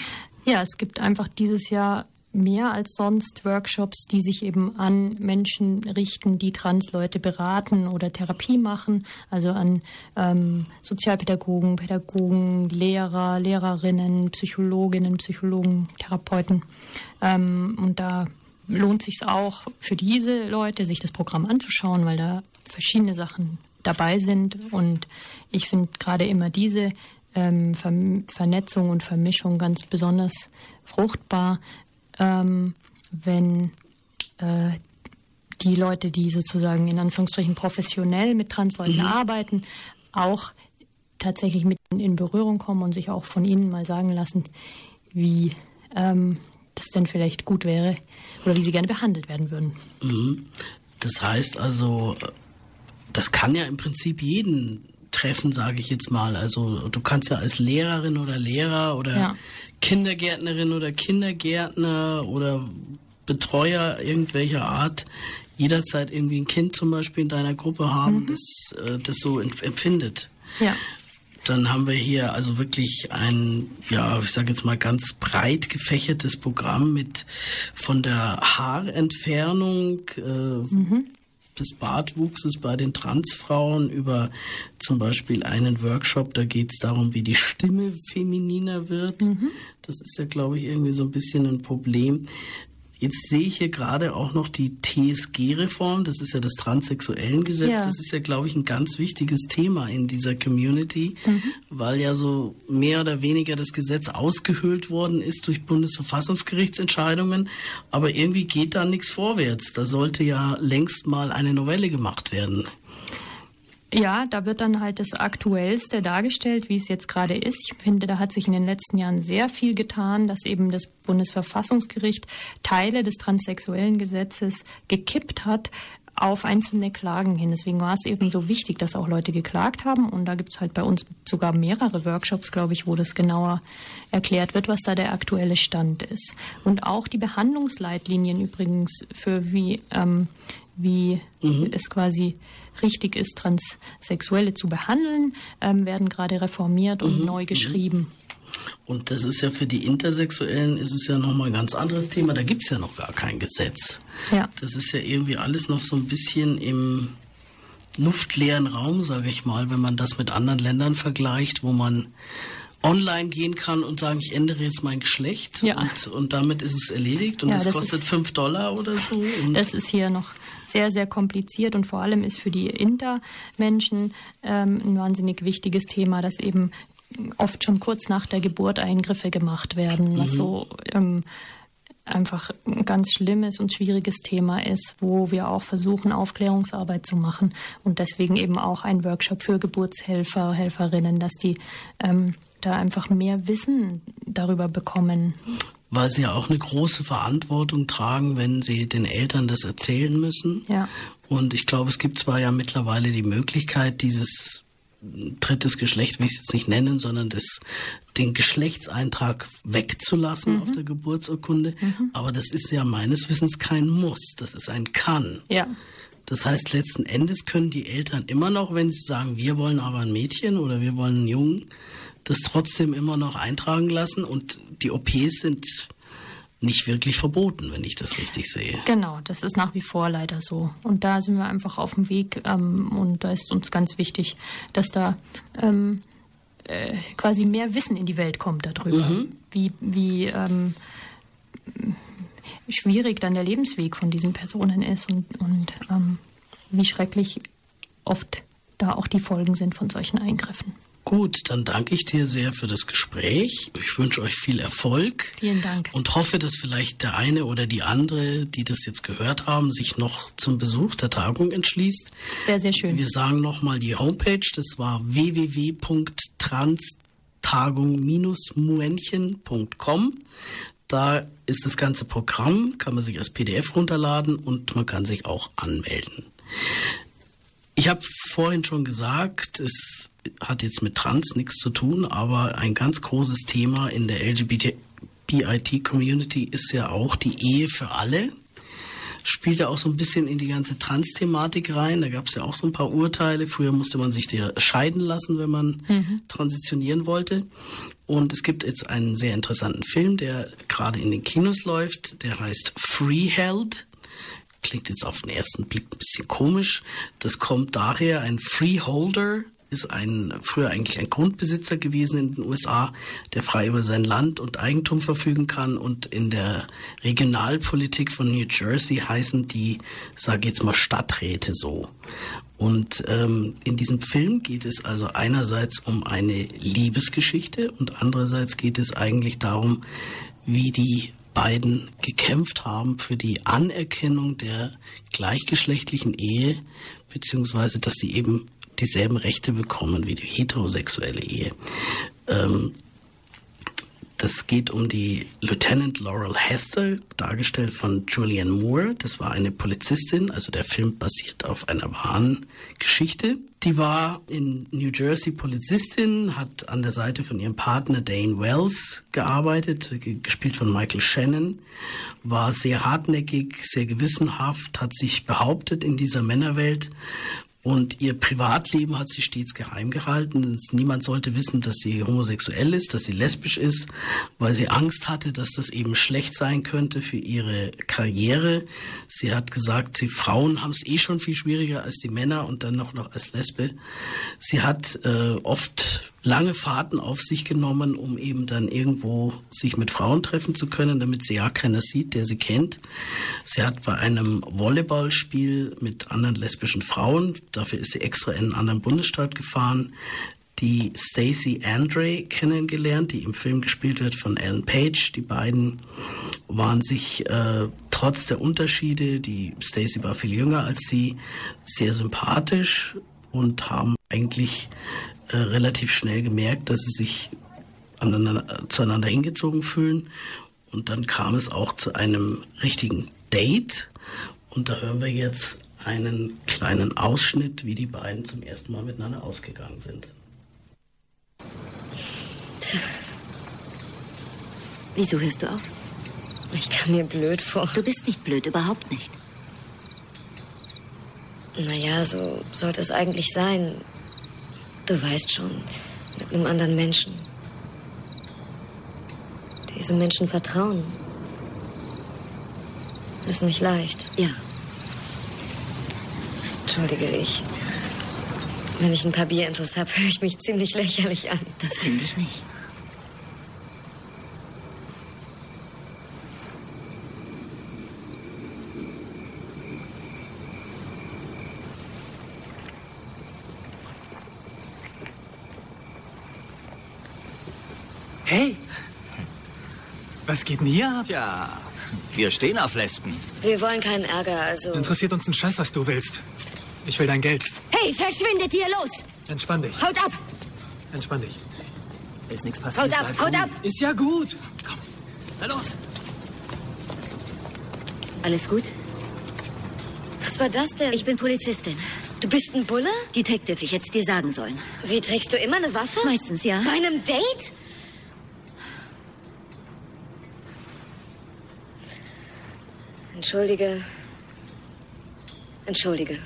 Ja, es gibt einfach dieses Jahr mehr als sonst Workshops, die sich eben an Menschen richten, die Transleute beraten oder Therapie machen, also an ähm, Sozialpädagogen, Pädagogen, Lehrer, Lehrerinnen, Psychologinnen, Psychologen, Therapeuten. Ähm, und da lohnt sich auch für diese Leute, sich das Programm anzuschauen, weil da verschiedene Sachen dabei sind. Und ich finde gerade immer diese ähm, Ver Vernetzung und Vermischung ganz besonders fruchtbar, ähm, wenn äh, die Leute, die sozusagen in Anführungsstrichen professionell mit Transleuten mhm. arbeiten, auch tatsächlich mit in Berührung kommen und sich auch von ihnen mal sagen lassen, wie ähm, das denn vielleicht gut wäre oder wie sie gerne behandelt werden würden. Mhm. Das heißt also, das kann ja im Prinzip jeden treffen, sage ich jetzt mal. Also du kannst ja als Lehrerin oder Lehrer oder ja. Kindergärtnerin oder Kindergärtner oder Betreuer irgendwelcher Art jederzeit irgendwie ein Kind zum Beispiel in deiner Gruppe haben, mhm. das äh, das so empfindet. Ja. Dann haben wir hier also wirklich ein, ja, ich sage jetzt mal ganz breit gefächertes Programm mit von der Haarentfernung äh, mhm des Bartwuchses bei den Transfrauen über zum Beispiel einen Workshop, da geht es darum, wie die Stimme femininer wird. Mhm. Das ist ja, glaube ich, irgendwie so ein bisschen ein Problem. Jetzt sehe ich hier gerade auch noch die TSG-Reform, das ist ja das transsexuellen Gesetz. Ja. Das ist ja, glaube ich, ein ganz wichtiges Thema in dieser Community, mhm. weil ja so mehr oder weniger das Gesetz ausgehöhlt worden ist durch Bundesverfassungsgerichtsentscheidungen. Aber irgendwie geht da nichts vorwärts. Da sollte ja längst mal eine Novelle gemacht werden. Ja, da wird dann halt das Aktuellste dargestellt, wie es jetzt gerade ist. Ich finde, da hat sich in den letzten Jahren sehr viel getan, dass eben das Bundesverfassungsgericht Teile des transsexuellen Gesetzes gekippt hat auf einzelne Klagen hin. Deswegen war es eben so wichtig, dass auch Leute geklagt haben. Und da gibt es halt bei uns sogar mehrere Workshops, glaube ich, wo das genauer erklärt wird, was da der aktuelle Stand ist. Und auch die Behandlungsleitlinien übrigens für wie, ähm, wie mhm. es quasi richtig ist, Transsexuelle zu behandeln, ähm, werden gerade reformiert und mhm. neu mhm. geschrieben. Und das ist ja für die Intersexuellen ist es ja nochmal ein ganz anderes Thema. Da gibt es ja noch gar kein Gesetz. Ja. Das ist ja irgendwie alles noch so ein bisschen im luftleeren Raum, sage ich mal, wenn man das mit anderen Ländern vergleicht, wo man online gehen kann und sagen, ich ändere jetzt mein Geschlecht ja. und, und damit ist es erledigt und ja, das, kostet fünf Dollar oder so. das ist hier noch sehr, sehr kompliziert und vor allem ist für die Intermenschen ähm, ein wahnsinnig wichtiges Thema, dass eben oft schon kurz nach der Geburt Eingriffe gemacht werden, was mhm. so ähm, einfach ein ganz schlimmes und schwieriges Thema ist, wo wir auch versuchen, Aufklärungsarbeit zu machen und deswegen eben auch ein Workshop für Geburtshelfer, Helferinnen, dass die ähm, da einfach mehr Wissen darüber bekommen weil sie ja auch eine große Verantwortung tragen, wenn sie den Eltern das erzählen müssen. Ja. Und ich glaube, es gibt zwar ja mittlerweile die Möglichkeit, dieses drittes Geschlecht, will ich es jetzt nicht nennen, sondern das, den Geschlechtseintrag wegzulassen mhm. auf der Geburtsurkunde. Mhm. Aber das ist ja meines Wissens kein Muss, das ist ein Kann. Ja. Das heißt, letzten Endes können die Eltern immer noch, wenn sie sagen, wir wollen aber ein Mädchen oder wir wollen einen Jungen, das trotzdem immer noch eintragen lassen und die OPs sind nicht wirklich verboten, wenn ich das richtig sehe. Genau, das ist nach wie vor leider so. Und da sind wir einfach auf dem Weg ähm, und da ist uns ganz wichtig, dass da ähm, äh, quasi mehr Wissen in die Welt kommt darüber, mhm. wie, wie ähm, schwierig dann der Lebensweg von diesen Personen ist und, und ähm, wie schrecklich oft da auch die Folgen sind von solchen Eingriffen. Gut, dann danke ich dir sehr für das Gespräch. Ich wünsche euch viel Erfolg. Vielen Dank. Und hoffe, dass vielleicht der eine oder die andere, die das jetzt gehört haben, sich noch zum Besuch der Tagung entschließt. Das wäre sehr schön. Wir sagen nochmal die Homepage. Das war www.transtagung-muenchen.com. Da ist das ganze Programm, kann man sich als PDF runterladen und man kann sich auch anmelden. Ich habe vorhin schon gesagt, es hat jetzt mit Trans nichts zu tun, aber ein ganz großes Thema in der LGBT-Community ist ja auch die Ehe für alle. Spielt ja auch so ein bisschen in die ganze Trans-Thematik rein. Da gab es ja auch so ein paar Urteile. Früher musste man sich scheiden lassen, wenn man mhm. transitionieren wollte. Und es gibt jetzt einen sehr interessanten Film, der gerade in den Kinos läuft. Der heißt Freeheld klingt jetzt auf den ersten Blick ein bisschen komisch. Das kommt daher, ein Freeholder ist ein, früher eigentlich ein Grundbesitzer gewesen in den USA, der frei über sein Land und Eigentum verfügen kann. Und in der Regionalpolitik von New Jersey heißen die, sage jetzt mal, Stadträte so. Und ähm, in diesem Film geht es also einerseits um eine Liebesgeschichte und andererseits geht es eigentlich darum, wie die beiden gekämpft haben für die Anerkennung der gleichgeschlechtlichen Ehe, beziehungsweise dass sie eben dieselben Rechte bekommen wie die heterosexuelle Ehe. Ähm, das geht um die Lieutenant Laurel Hester, dargestellt von Julianne Moore. Das war eine Polizistin, also der Film basiert auf einer wahren Geschichte. Die war in New Jersey Polizistin, hat an der Seite von ihrem Partner Dane Wells gearbeitet, gespielt von Michael Shannon, war sehr hartnäckig, sehr gewissenhaft, hat sich behauptet in dieser Männerwelt und ihr Privatleben hat sie stets geheim gehalten. Niemand sollte wissen, dass sie homosexuell ist, dass sie lesbisch ist, weil sie Angst hatte, dass das eben schlecht sein könnte für ihre Karriere. Sie hat gesagt, sie Frauen haben es eh schon viel schwieriger als die Männer und dann noch, noch als Lesbe. Sie hat äh, oft lange Fahrten auf sich genommen, um eben dann irgendwo sich mit Frauen treffen zu können, damit sie ja keiner sieht, der sie kennt. Sie hat bei einem Volleyballspiel mit anderen lesbischen Frauen, dafür ist sie extra in einen anderen Bundesstaat gefahren, die Stacey Andre kennengelernt, die im Film gespielt wird von Ellen Page. Die beiden waren sich äh, trotz der Unterschiede, die Stacey war viel jünger als sie, sehr sympathisch und haben eigentlich äh, relativ schnell gemerkt, dass sie sich aneinander, zueinander hingezogen fühlen. Und dann kam es auch zu einem richtigen Date. Und da hören wir jetzt einen kleinen Ausschnitt, wie die beiden zum ersten Mal miteinander ausgegangen sind. Wieso hörst du auf? Ich kam mir blöd vor. Du bist nicht blöd, überhaupt nicht. Naja, so sollte es eigentlich sein. Du weißt schon, mit einem anderen Menschen. Diesem Menschen vertrauen. Ist nicht leicht. Ja. Entschuldige, ich. Wenn ich ein paar Bierintos habe, höre ich mich ziemlich lächerlich an. Das finde ich nicht. Hey! Was geht denn hier ab? Tja, wir stehen auf Lesben. Wir wollen keinen Ärger, also. Interessiert uns ein Scheiß, was du willst. Ich will dein Geld. Hey, verschwindet hier los! Entspann dich. Haut ab! Entspann dich. Ist nichts passiert. Haut ab, haut cool. ab! Ist ja gut. Na los! Alles gut? Was war das denn? Ich bin Polizistin. du bist ein Bulle? Detective, ich hätte es dir sagen sollen. Wie trägst du immer eine Waffe? Meistens, ja. Bei einem Date? Entschuldige. Entschuldige.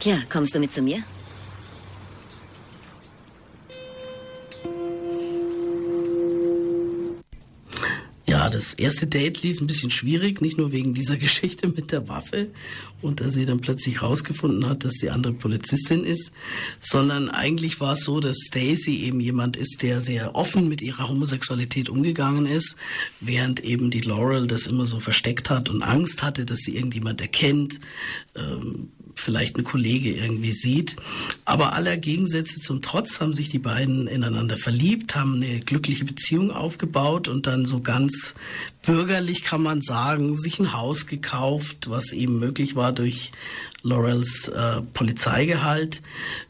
Tja, kommst du mit zu mir? Das erste Date lief ein bisschen schwierig, nicht nur wegen dieser Geschichte mit der Waffe und dass sie dann plötzlich rausgefunden hat, dass die andere Polizistin ist, sondern eigentlich war es so, dass Stacy eben jemand ist, der sehr offen mit ihrer Homosexualität umgegangen ist, während eben die Laurel das immer so versteckt hat und Angst hatte, dass sie irgendjemand erkennt, ähm, vielleicht ein Kollege irgendwie sieht. Aber aller Gegensätze zum Trotz haben sich die beiden ineinander verliebt, haben eine glückliche Beziehung aufgebaut und dann so ganz bürgerlich kann man sagen, sich ein Haus gekauft, was eben möglich war durch Laurels äh, Polizeigehalt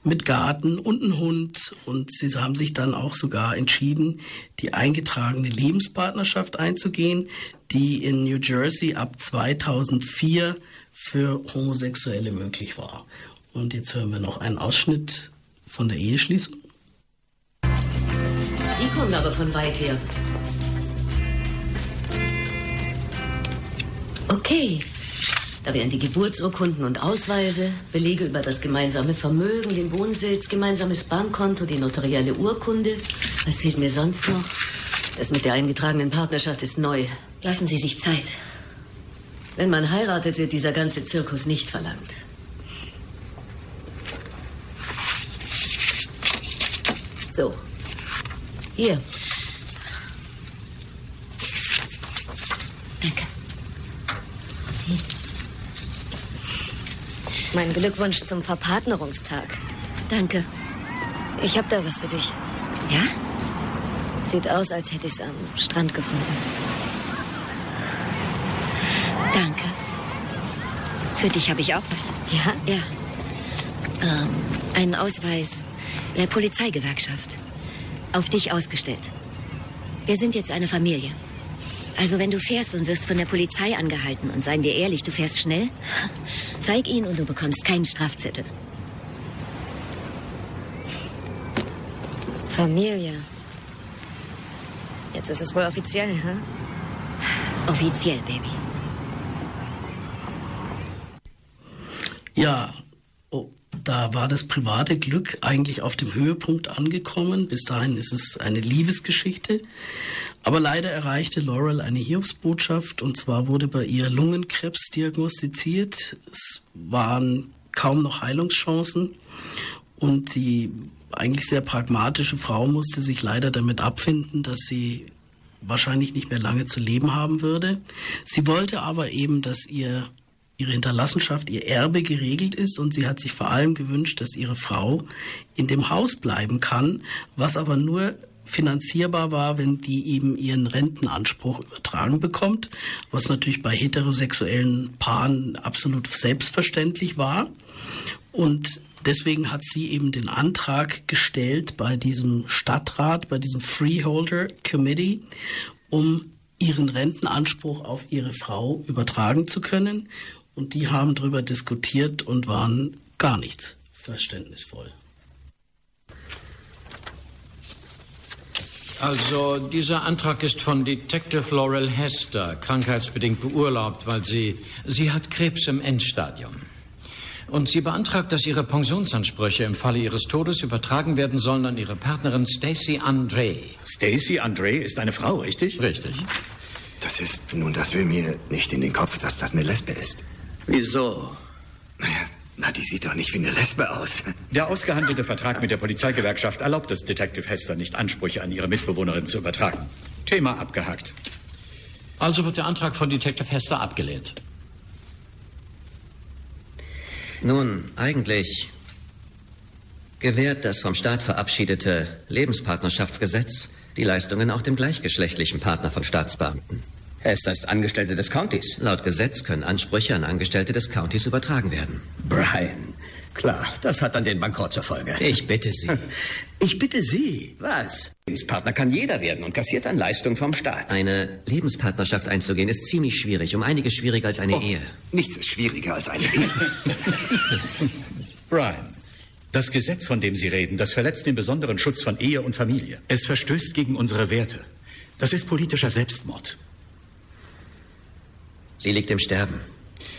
mit Garten und einem Hund. Und sie haben sich dann auch sogar entschieden, die eingetragene Lebenspartnerschaft einzugehen, die in New Jersey ab 2004 für Homosexuelle möglich war. Und jetzt hören wir noch einen Ausschnitt von der Eheschließung. Sie kommen aber von weit her. Okay. Da wären die Geburtsurkunden und Ausweise, Belege über das gemeinsame Vermögen, den Wohnsitz, gemeinsames Bankkonto, die notarielle Urkunde. Was fehlt mir sonst noch? Das mit der eingetragenen Partnerschaft ist neu. Lassen Sie sich Zeit. Wenn man heiratet, wird dieser ganze Zirkus nicht verlangt. So. Hier. Danke. Mein Glückwunsch zum Verpartnerungstag. Danke. Ich hab da was für dich. Ja? Sieht aus, als hätte ich es am Strand gefunden. Danke. Für dich habe ich auch was. Ja? Ja. Ähm, einen Ausweis der Polizeigewerkschaft. Auf dich ausgestellt. Wir sind jetzt eine Familie. Also wenn du fährst und wirst von der Polizei angehalten und seien wir ehrlich, du fährst schnell, zeig ihn und du bekommst keinen Strafzettel. Familie. Jetzt ist es wohl offiziell, hä? Offiziell, Baby. Ja, da war das private Glück eigentlich auf dem Höhepunkt angekommen. Bis dahin ist es eine Liebesgeschichte. Aber leider erreichte Laurel eine Hiobsbotschaft und zwar wurde bei ihr Lungenkrebs diagnostiziert. Es waren kaum noch Heilungschancen und die eigentlich sehr pragmatische Frau musste sich leider damit abfinden, dass sie wahrscheinlich nicht mehr lange zu leben haben würde. Sie wollte aber eben, dass ihr ihre Hinterlassenschaft, ihr Erbe geregelt ist und sie hat sich vor allem gewünscht, dass ihre Frau in dem Haus bleiben kann, was aber nur finanzierbar war, wenn die eben ihren Rentenanspruch übertragen bekommt, was natürlich bei heterosexuellen Paaren absolut selbstverständlich war. Und deswegen hat sie eben den Antrag gestellt bei diesem Stadtrat, bei diesem Freeholder Committee, um ihren Rentenanspruch auf ihre Frau übertragen zu können. Und die haben darüber diskutiert und waren gar nicht verständnisvoll. Also, dieser Antrag ist von Detective Laurel Hester, krankheitsbedingt beurlaubt, weil sie, sie hat Krebs im Endstadium. Und sie beantragt, dass ihre Pensionsansprüche im Falle ihres Todes übertragen werden sollen an ihre Partnerin Stacy Andre. Stacy Andre ist eine Frau, richtig? Richtig. Das ist, nun, das will mir nicht in den Kopf, dass das eine Lesbe ist. Wieso? Naja, na, die sieht doch nicht wie eine Lesbe aus. Der ausgehandelte Vertrag mit der Polizeigewerkschaft erlaubt es Detective Hester nicht, Ansprüche an ihre Mitbewohnerin zu übertragen. Thema abgehakt. Also wird der Antrag von Detective Hester abgelehnt. Nun, eigentlich gewährt das vom Staat verabschiedete Lebenspartnerschaftsgesetz die Leistungen auch dem gleichgeschlechtlichen Partner von Staatsbeamten. Hester ist Angestellte des Countys. Laut Gesetz können Ansprüche an Angestellte des Countys übertragen werden. Brian, klar, das hat dann den Bankrott zur Folge. Ich bitte Sie. Ich bitte Sie. Was? Lebenspartner kann jeder werden und kassiert dann Leistung vom Staat. Eine Lebenspartnerschaft einzugehen ist ziemlich schwierig, um einiges schwieriger als eine Oh, Ehe. Nichts ist schwieriger als eine Ehe. Brian, das Gesetz, von dem Sie reden, das verletzt den besonderen Schutz von Ehe und Familie. Es verstößt gegen unsere Werte. Das ist politischer Selbstmord. Sie liegt im Sterben.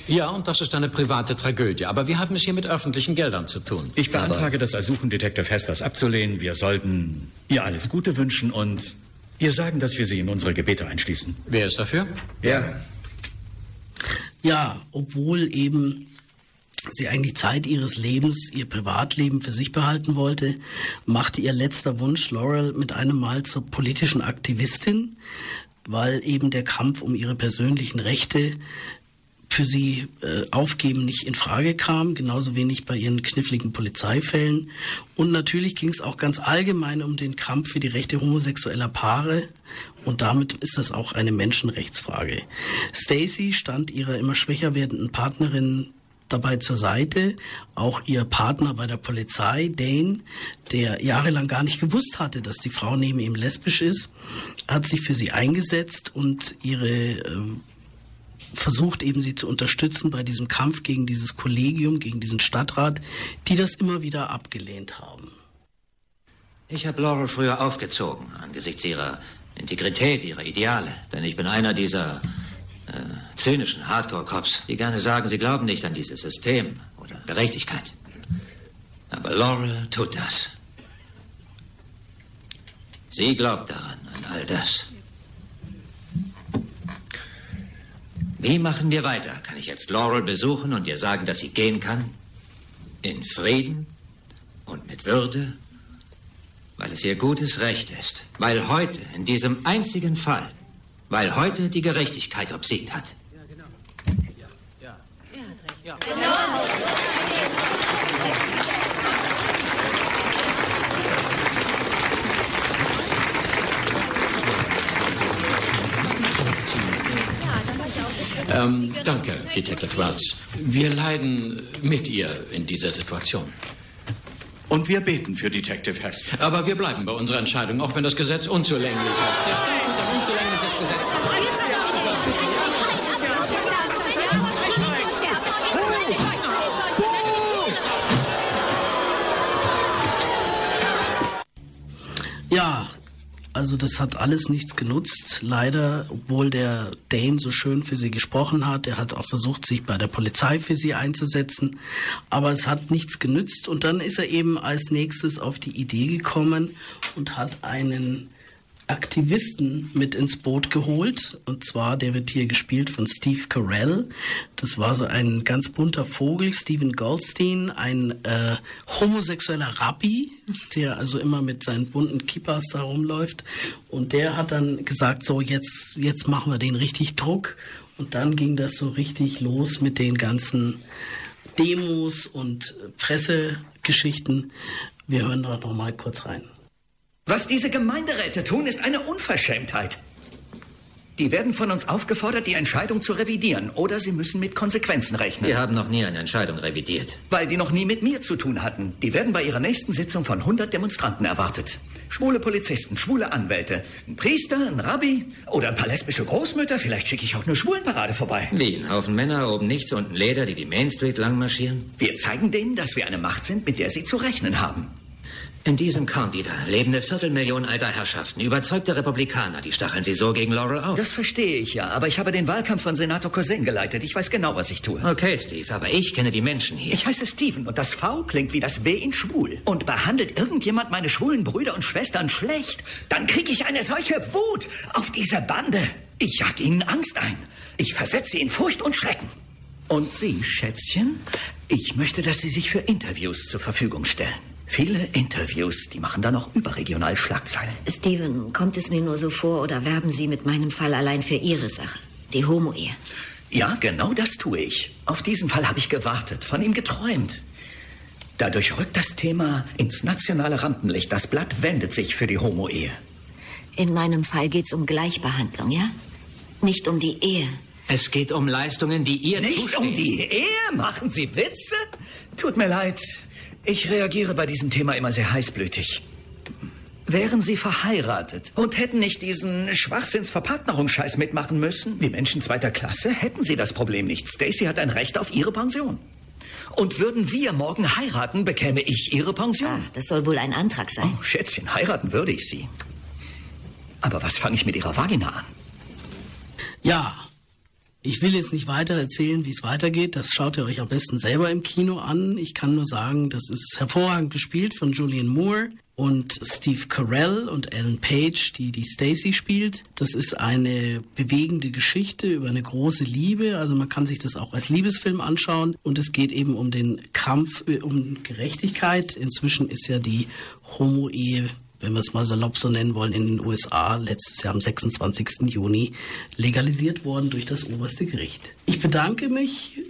Ja, und das ist eine private Tragödie. Aber wir haben es hier mit öffentlichen Geldern zu tun. Ich beantrage das Ersuchen Detective Hesters abzulehnen. Wir sollten ihr alles Gute wünschen und ihr sagen, dass wir sie in unsere Gebete einschließen. Wer ist dafür? Ja. Ja, obwohl eben sie eigentlich Zeit ihres Lebens, ihr Privatleben für sich behalten wollte, machte ihr letzter Wunsch Laurel mit einem Mal zur politischen Aktivistin, weil eben der Kampf um ihre persönlichen Rechte für sie äh, aufgeben nicht in Frage kam, genauso wenig bei ihren kniffligen Polizeifällen. Und natürlich ging es auch ganz allgemein um den Kampf für die Rechte homosexueller Paare. Und damit ist das auch eine Menschenrechtsfrage. Stacy stand ihrer immer schwächer werdenden Partnerin dabei zur Seite. Auch ihr Partner bei der Polizei, Dane, der jahrelang gar nicht gewusst hatte, dass die Frau neben ihm lesbisch ist, hat sich für sie eingesetzt und ihre äh, versucht eben sie zu unterstützen bei diesem Kampf gegen dieses Kollegium, gegen diesen Stadtrat, die das immer wieder abgelehnt haben. Ich habe Laurel früher aufgezogen angesichts ihrer Integrität, ihrer Ideale. Denn ich bin einer dieser äh, zynischen Hardcore-Cops, die gerne sagen, sie glauben nicht an dieses System oder Gerechtigkeit. Aber Laurel tut das. Sie glaubt daran, an all das. Wie machen wir weiter? Kann ich jetzt Laurel besuchen und ihr sagen, dass sie gehen kann? In Frieden und mit Würde? Weil es ihr gutes Recht ist. Weil heute, in diesem einzigen Fall, weil heute die Gerechtigkeit obsiegt hat. Ähm, danke, Detective Wells. Wir leiden mit ihr in dieser Situation. Und wir beten für Detective Hester. Aber wir bleiben bei unserer Entscheidung, auch wenn das Gesetz unzulänglich ist. Der Staat hat ein unzulängliches Gesetz. Also das hat alles nichts genutzt. Leider, obwohl der Dane so schön für sie gesprochen hat, er hat auch versucht, sich bei der Polizei für sie einzusetzen, aber es hat nichts genützt. Und dann ist er eben als nächstes auf die Idee gekommen und hat einen Aktivisten mit ins Boot geholt. Und zwar, der wird hier gespielt von Steve Carell. Das war so ein ganz bunter Vogel, Stephen Goldstein, ein äh, homosexueller Rabbi, der also immer mit seinen bunten Kippas da rumläuft. Und der hat dann gesagt, so jetzt, jetzt machen wir den richtig Druck. Und dann ging das so richtig los mit den ganzen Demos und Pressegeschichten. Wir hören da noch mal kurz rein. Was diese Gemeinderäte tun, ist eine Unverschämtheit. Die werden von uns aufgefordert, die Entscheidung zu revidieren, oder sie müssen mit Konsequenzen rechnen. Wir haben noch nie eine Entscheidung revidiert. Weil die noch nie mit mir zu tun hatten. Die werden bei ihrer nächsten Sitzung von 100 Demonstranten erwartet. Schwule Polizisten, schwule Anwälte, ein Priester, ein Rabbi oder ein paar lesbische Großmütter. Vielleicht schicke ich auch eine Schwulenparade vorbei. Wie, ein Haufen Männer, oben nichts, unten Leder, die die Main Street lang marschieren? Wir zeigen denen, dass wir eine Macht sind, mit der sie zu rechnen haben. In diesem da leben eine Viertelmillion alter Herrschaften, überzeugte Republikaner. Die stacheln sie so gegen Laurel auf. Das verstehe ich ja, aber ich habe den Wahlkampf von Senator Cousin geleitet. Ich weiß genau, was ich tue. Okay, Steve, aber ich kenne die Menschen hier. Ich heiße Steven und das V klingt wie das W in schwul. Und behandelt irgendjemand meine schwulen Brüder und Schwestern schlecht, dann kriege ich eine solche Wut auf diese Bande. Ich jag ihnen Angst ein. Ich versetze sie in Furcht und Schrecken. Und Sie, Schätzchen, ich möchte, dass Sie sich für Interviews zur Verfügung stellen. Viele Interviews, die machen dann auch überregional Schlagzeilen. Steven, kommt es mir nur so vor oder werben Sie mit meinem Fall allein für Ihre Sache? Die Homo-Ehe. Ja, genau das tue ich. Auf diesen Fall habe ich gewartet, von ihm geträumt. Dadurch rückt das Thema ins nationale Rampenlicht. Das Blatt wendet sich für die Homo-Ehe. In meinem Fall geht es um Gleichbehandlung, ja? Nicht um die Ehe. Es geht um Leistungen, die ihr Nicht zustehen. um die Ehe? Machen Sie Witze? Tut mir leid. Ich reagiere bei diesem Thema immer sehr heißblütig. Wären Sie verheiratet und hätten nicht diesen Schwachsinnsverpartnerungsscheiß mitmachen müssen, wie Menschen zweiter Klasse, hätten Sie das Problem nicht. Stacy hat ein Recht auf Ihre Pension. Und würden wir morgen heiraten, bekäme ich Ihre Pension. Ach, das soll wohl ein Antrag sein. Oh, Schätzchen, heiraten würde ich Sie. Aber was fange ich mit Ihrer Vagina an? Ja, ich will jetzt nicht weiter erzählen, wie es weitergeht. Das schaut ihr euch am besten selber im Kino an. Ich kann nur sagen, das ist hervorragend gespielt von Julian Moore und Steve Carell und Ellen Page, die die Stacy spielt. Das ist eine bewegende Geschichte über eine große Liebe. Also man kann sich das auch als Liebesfilm anschauen. Und es geht eben um den Kampf äh, um Gerechtigkeit. Inzwischen ist ja die Homo-Ehe wenn wir es mal salopp so nennen wollen, in den USA letztes Jahr am 26. Juni legalisiert worden durch das oberste Gericht. Ich bedanke mich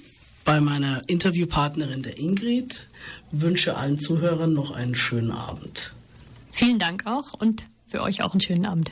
bei meiner Interviewpartnerin der Ingrid, wünsche allen Zuhörern noch einen schönen Abend. Vielen Dank auch und für euch auch einen schönen Abend.